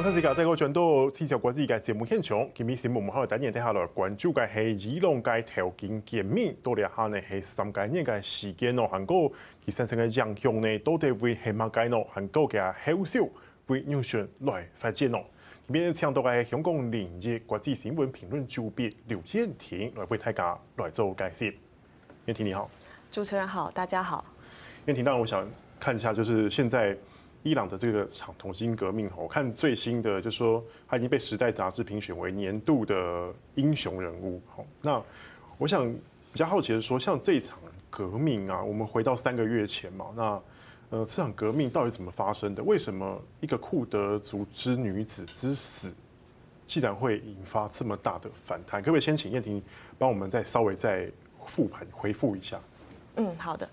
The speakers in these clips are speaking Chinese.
刚才是讲，在个转到气象国际嘅节目现场，今日新闻我们还有带你睇下来关注嘅系伊朗嘅条件减免，到底下呢系三个年嘅时间咯，韩国其实成个影响呢，到底会系乜嘅咯？韩国嘅后续会让选来发展咯。今日请到嘅香港连日国际新闻评论主编刘燕婷来为大家来做解释。燕婷你好，主持人好，大家好。燕婷，当然我想看一下，就是现在。伊朗的这个场同心革命，我看最新的就是说，他已经被《时代》杂志评选为年度的英雄人物。好，那我想比较好奇的是说，像这场革命啊，我们回到三个月前嘛，那呃，这场革命到底怎么发生的？为什么一个库德族之女子之死，竟然会引发这么大的反弹？可不可以先请燕婷帮我们再稍微再复盘回复一下？嗯，好的。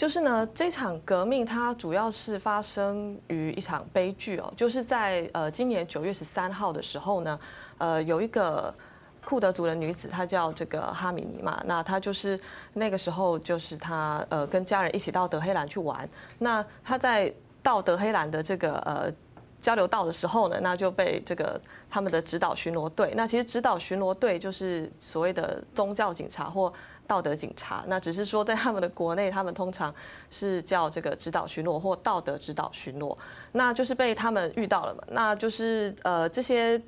就是呢，这场革命它主要是发生于一场悲剧哦，就是在呃今年九月十三号的时候呢，呃有一个库德族的女子，她叫这个哈米尼嘛，那她就是那个时候就是她呃跟家人一起到德黑兰去玩，那她在到德黑兰的这个呃交流道的时候呢，那就被这个他们的指导巡逻队，那其实指导巡逻队就是所谓的宗教警察或。道德警察，那只是说在他们的国内，他们通常是叫这个指导巡逻或道德指导巡逻，那就是被他们遇到了嘛，那就是呃这些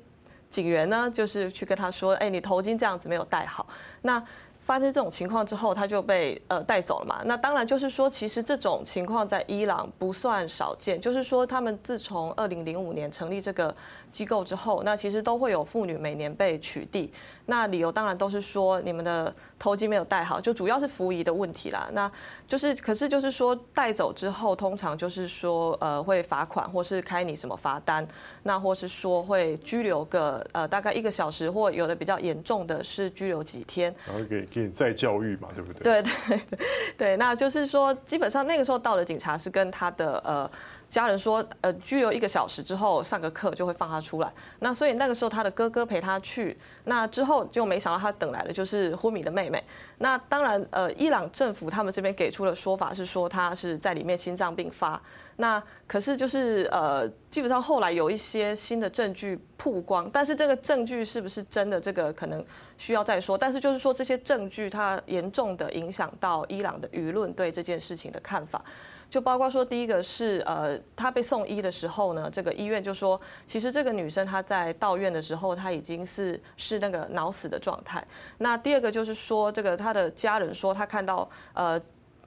警员呢，就是去跟他说，哎，你头巾这样子没有戴好，那。发生这种情况之后，他就被呃带走了嘛。那当然就是说，其实这种情况在伊朗不算少见。就是说，他们自从二零零五年成立这个机构之后，那其实都会有妇女每年被取缔。那理由当然都是说你们的头巾没有戴好，就主要是服仪的问题啦。那就是，可是就是说带走之后，通常就是说呃会罚款，或是开你什么罚单，那或是说会拘留个呃大概一个小时，或有的比较严重的是拘留几天。然后给你再教育嘛，对不对？对对 对，那就是说，基本上那个时候到的警察是跟他的呃。家人说，呃，拘留一个小时之后上个课就会放他出来。那所以那个时候他的哥哥陪他去，那之后就没想到他等来的就是昏迷的妹妹。那当然，呃，伊朗政府他们这边给出的说法是说他是在里面心脏病发。那可是就是呃，基本上后来有一些新的证据曝光，但是这个证据是不是真的，这个可能需要再说。但是就是说这些证据它严重的影响到伊朗的舆论对这件事情的看法。就包括说，第一个是呃，她被送医的时候呢，这个医院就说，其实这个女生她在到院的时候，她已经是是那个脑死的状态。那第二个就是说，这个她的家人说，她看到呃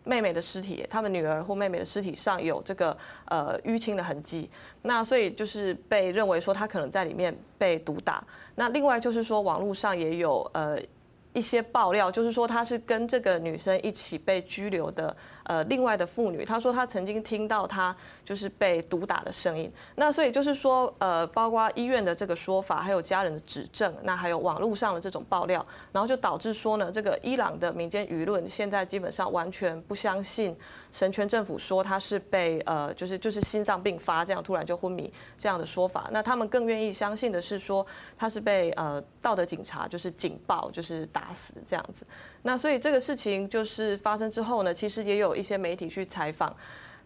妹妹的尸体，他们女儿或妹妹的尸体上有这个呃淤青的痕迹。那所以就是被认为说她可能在里面被毒打。那另外就是说，网络上也有呃。一些爆料就是说，她是跟这个女生一起被拘留的，呃，另外的妇女，她说她曾经听到她就是被毒打的声音。那所以就是说，呃，包括医院的这个说法，还有家人的指证，那还有网络上的这种爆料，然后就导致说呢，这个伊朗的民间舆论现在基本上完全不相信神权政府说她是被呃，就是就是心脏病发这样突然就昏迷这样的说法。那他们更愿意相信的是说她是被呃道德警察就是警报就是打。打死这样子，那所以这个事情就是发生之后呢，其实也有一些媒体去采访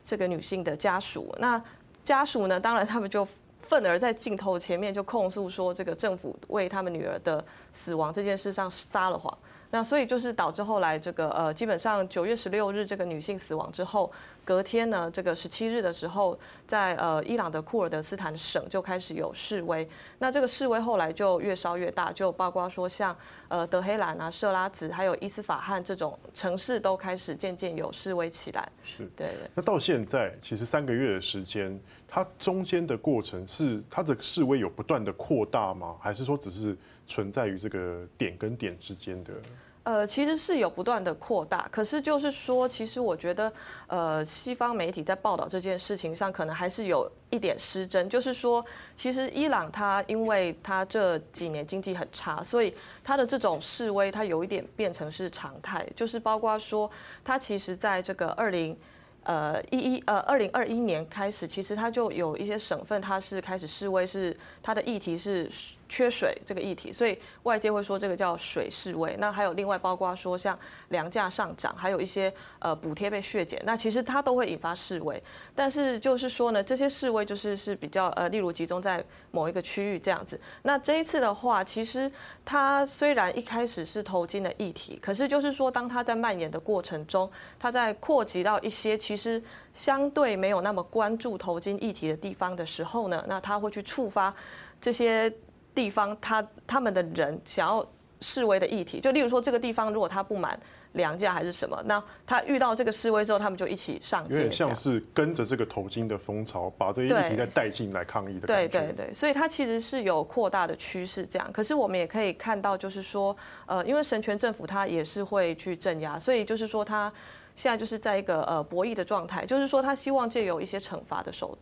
这个女性的家属。那家属呢，当然他们就愤而在镜头前面就控诉说，这个政府为他们女儿的死亡这件事上撒了谎。那所以就是导致后来这个呃，基本上九月十六日这个女性死亡之后，隔天呢，这个十七日的时候，在呃伊朗的库尔德斯坦省就开始有示威。那这个示威后来就越烧越大，就包括说像呃德黑兰啊、设拉子还有伊斯法罕这种城市都开始渐渐有示威起来。是，对对。那到现在其实三个月的时间，它中间的过程是它的示威有不断的扩大吗？还是说只是？存在于这个点跟点之间的，呃，其实是有不断的扩大，可是就是说，其实我觉得，呃，西方媒体在报道这件事情上，可能还是有一点失真。就是说，其实伊朗它因为它这几年经济很差，所以它的这种示威，它有一点变成是常态。就是包括说，它其实在这个二零。呃，一一呃，二零二一年开始，其实它就有一些省份，它是开始示威，是它的议题是缺水这个议题，所以外界会说这个叫水示威。那还有另外包括说像粮价上涨，还有一些呃补贴被削减，那其实它都会引发示威。但是就是说呢，这些示威就是是比较呃，例如集中在某一个区域这样子。那这一次的话，其实它虽然一开始是头巾的议题，可是就是说当它在蔓延的过程中，它在扩及到一些其实相对没有那么关注头巾议题的地方的时候呢，那它会去触发这些。地方他他们的人想要示威的议题，就例如说这个地方如果他不满粮价还是什么，那他遇到这个示威之后，他们就一起上街，有点像是跟着这个头巾的风潮，把这些议题再带进来抗议的。对对对，所以它其实是有扩大的趋势这样。可是我们也可以看到，就是说，呃，因为神权政府它也是会去镇压，所以就是说他现在就是在一个呃博弈的状态，就是说他希望借由一些惩罚的手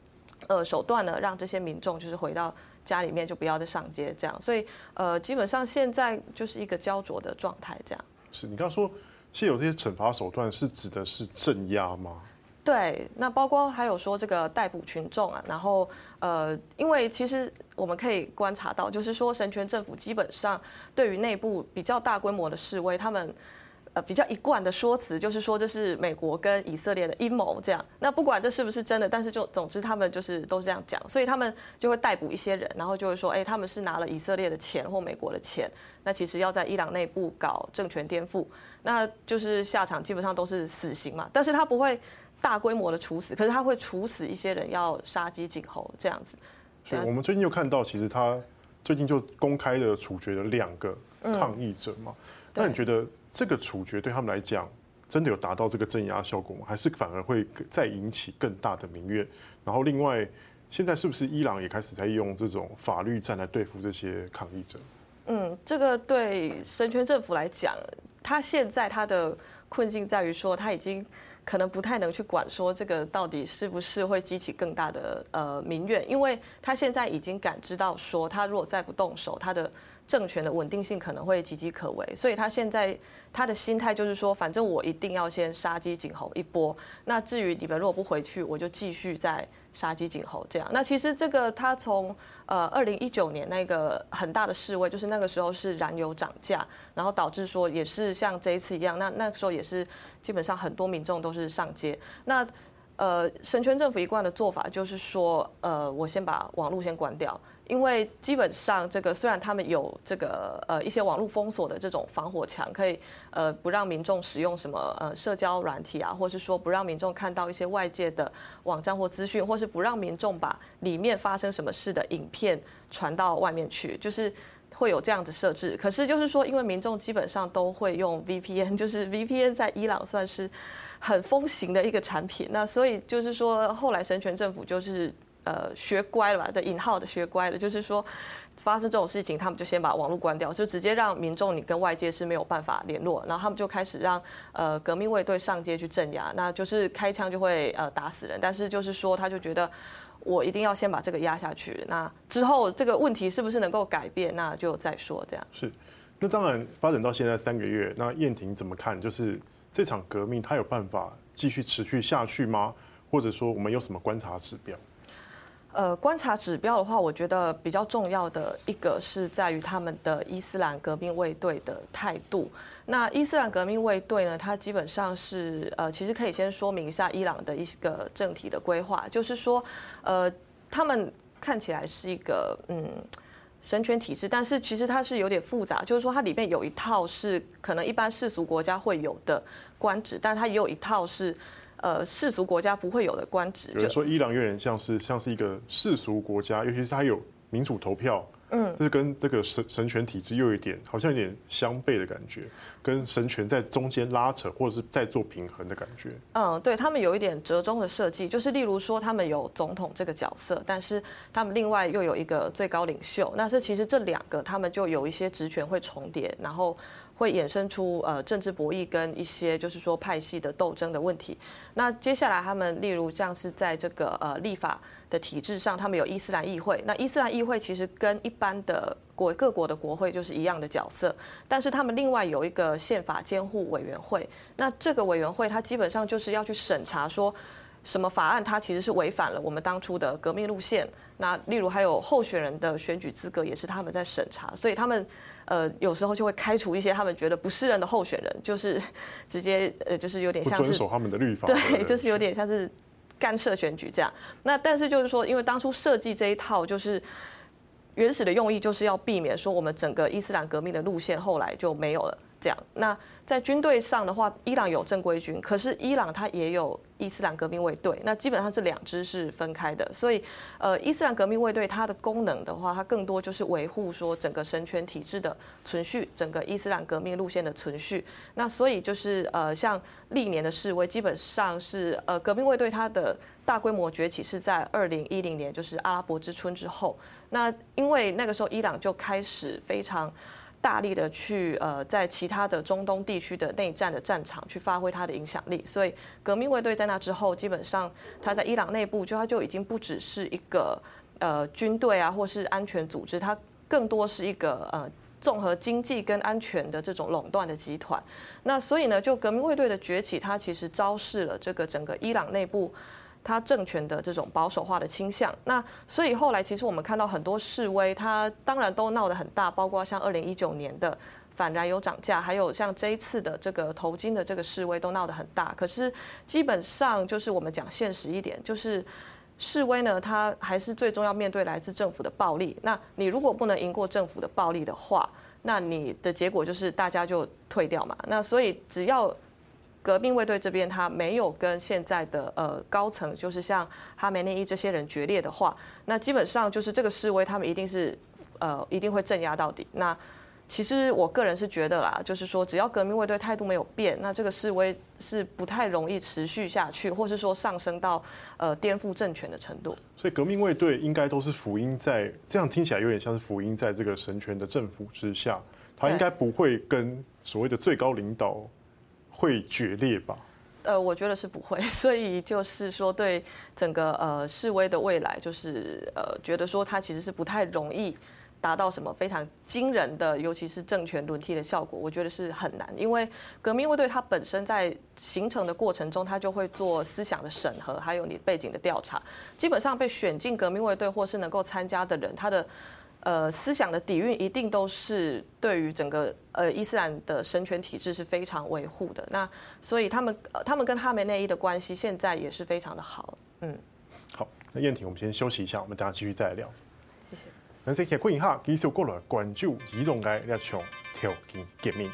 呃手段呢，让这些民众就是回到。家里面就不要再上街，这样，所以呃，基本上现在就是一个焦灼的状态，这样。是你刚刚说现有这些惩罚手段，是指的是镇压吗？对，那包括还有说这个逮捕群众啊，然后呃，因为其实我们可以观察到，就是说神权政府基本上对于内部比较大规模的示威，他们。呃，比较一贯的说辞就是说这是美国跟以色列的阴谋，这样。那不管这是不是真的，但是就总之他们就是都是这样讲，所以他们就会逮捕一些人，然后就会说，哎，他们是拿了以色列的钱或美国的钱，那其实要在伊朗内部搞政权颠覆，那就是下场基本上都是死刑嘛。但是他不会大规模的处死，可是他会处死一些人，要杀鸡儆猴这样子。对，我们最近又看到，其实他最近就公开的处决了两个抗议者嘛。嗯、那你觉得？这个处决对他们来讲，真的有达到这个镇压效果吗？还是反而会再引起更大的民怨？然后另外，现在是不是伊朗也开始在用这种法律战来对付这些抗议者？嗯，这个对神权政府来讲，他现在他的困境在于说，他已经可能不太能去管说这个到底是不是会激起更大的呃民怨，因为他现在已经感知到说，他如果再不动手，他的。政权的稳定性可能会岌岌可危，所以他现在他的心态就是说，反正我一定要先杀鸡儆猴一波。那至于你们如果不回去，我就继续再杀鸡儆猴这样。那其实这个他从呃二零一九年那个很大的示威，就是那个时候是燃油涨价，然后导致说也是像这一次一样，那那个时候也是基本上很多民众都是上街。那呃神权政府一贯的做法就是说，呃我先把网络先关掉。因为基本上，这个虽然他们有这个呃一些网络封锁的这种防火墙，可以呃不让民众使用什么呃社交软体啊，或是说不让民众看到一些外界的网站或资讯，或是不让民众把里面发生什么事的影片传到外面去，就是会有这样子设置。可是就是说，因为民众基本上都会用 VPN，就是 VPN 在伊朗算是很风行的一个产品，那所以就是说后来神权政府就是。呃，学乖了吧？的引号的学乖了，就是说发生这种事情，他们就先把网络关掉，就直接让民众你跟外界是没有办法联络，然后他们就开始让呃革命卫队上街去镇压，那就是开枪就会呃打死人，但是就是说他就觉得我一定要先把这个压下去，那之后这个问题是不是能够改变，那就再说这样。是，那当然发展到现在三个月，那燕婷怎么看？就是这场革命它有办法继续持续下去吗？或者说我们有什么观察指标？呃，观察指标的话，我觉得比较重要的一个是在于他们的伊斯兰革命卫队的态度。那伊斯兰革命卫队呢，它基本上是呃，其实可以先说明一下伊朗的一个政体的规划，就是说，呃，他们看起来是一个嗯神权体制，但是其实它是有点复杂，就是说它里面有一套是可能一般世俗国家会有的官职，但它也有一套是。呃，世俗国家不会有的官职。有人说伊朗有点像是像是一个世俗国家，尤其是它有民主投票，嗯，就是跟这个神神权体制又有一点好像有点相悖的感觉，跟神权在中间拉扯或者是在做平衡的感觉。嗯，对他们有一点折中的设计，就是例如说他们有总统这个角色，但是他们另外又有一个最高领袖，那是其实这两个他们就有一些职权会重叠，然后。会衍生出呃政治博弈跟一些就是说派系的斗争的问题。那接下来他们例如像是在这个呃立法的体制上，他们有伊斯兰议会。那伊斯兰议会其实跟一般的国各国的国会就是一样的角色，但是他们另外有一个宪法监护委员会。那这个委员会它基本上就是要去审查说什么法案它其实是违反了我们当初的革命路线。那例如还有候选人的选举资格也是他们在审查，所以他们呃有时候就会开除一些他们觉得不适任的候选人，就是 直接呃就是有点像是遵守他们的律法，对，就是有点像是干涉选举这样。那但是就是说，因为当初设计这一套就是。原始的用意就是要避免说我们整个伊斯兰革命的路线后来就没有了这样。那在军队上的话，伊朗有正规军，可是伊朗它也有伊斯兰革命卫队，那基本上这两支是分开的。所以，呃，伊斯兰革命卫队它的功能的话，它更多就是维护说整个神权体制的存续，整个伊斯兰革命路线的存续。那所以就是呃，像历年的示威，基本上是呃革命卫队它的大规模崛起是在二零一零年，就是阿拉伯之春之后。那因为那个时候伊朗就开始非常大力的去呃在其他的中东地区的内战的战场去发挥它的影响力，所以革命卫队在那之后，基本上它在伊朗内部就它就已经不只是一个呃军队啊或是安全组织，它更多是一个呃综合经济跟安全的这种垄断的集团。那所以呢，就革命卫队的崛起，它其实昭示了这个整个伊朗内部。他政权的这种保守化的倾向，那所以后来其实我们看到很多示威，它当然都闹得很大，包括像二零一九年的反燃油涨价，还有像这一次的这个头巾的这个示威都闹得很大。可是基本上就是我们讲现实一点，就是示威呢，它还是最终要面对来自政府的暴力。那你如果不能赢过政府的暴力的话，那你的结果就是大家就退掉嘛。那所以只要。革命卫队这边，他没有跟现在的呃高层，就是像哈梅内伊这些人决裂的话，那基本上就是这个示威，他们一定是呃一定会镇压到底。那其实我个人是觉得啦，就是说只要革命卫队态度没有变，那这个示威是不太容易持续下去，或是说上升到呃颠覆政权的程度。所以革命卫队应该都是福音在，这样听起来有点像是福音在这个神权的政府之下，他应该不会跟所谓的最高领导。会决裂吧？呃，我觉得是不会，所以就是说，对整个呃示威的未来，就是呃觉得说它其实是不太容易达到什么非常惊人的，尤其是政权轮替的效果。我觉得是很难，因为革命卫队它本身在形成的过程中，它就会做思想的审核，还有你背景的调查。基本上被选进革命卫队或是能够参加的人，他的。呃，思想的底蕴一定都是对于整个呃伊斯兰的神权体制是非常维护的。那所以他们他们跟哈梅内伊的关系现在也是非常的好。嗯，好，那燕婷，我们先休息一下，我们等下继续再来聊。谢谢。那先看一下，继续过来关注移动的一场条件革命。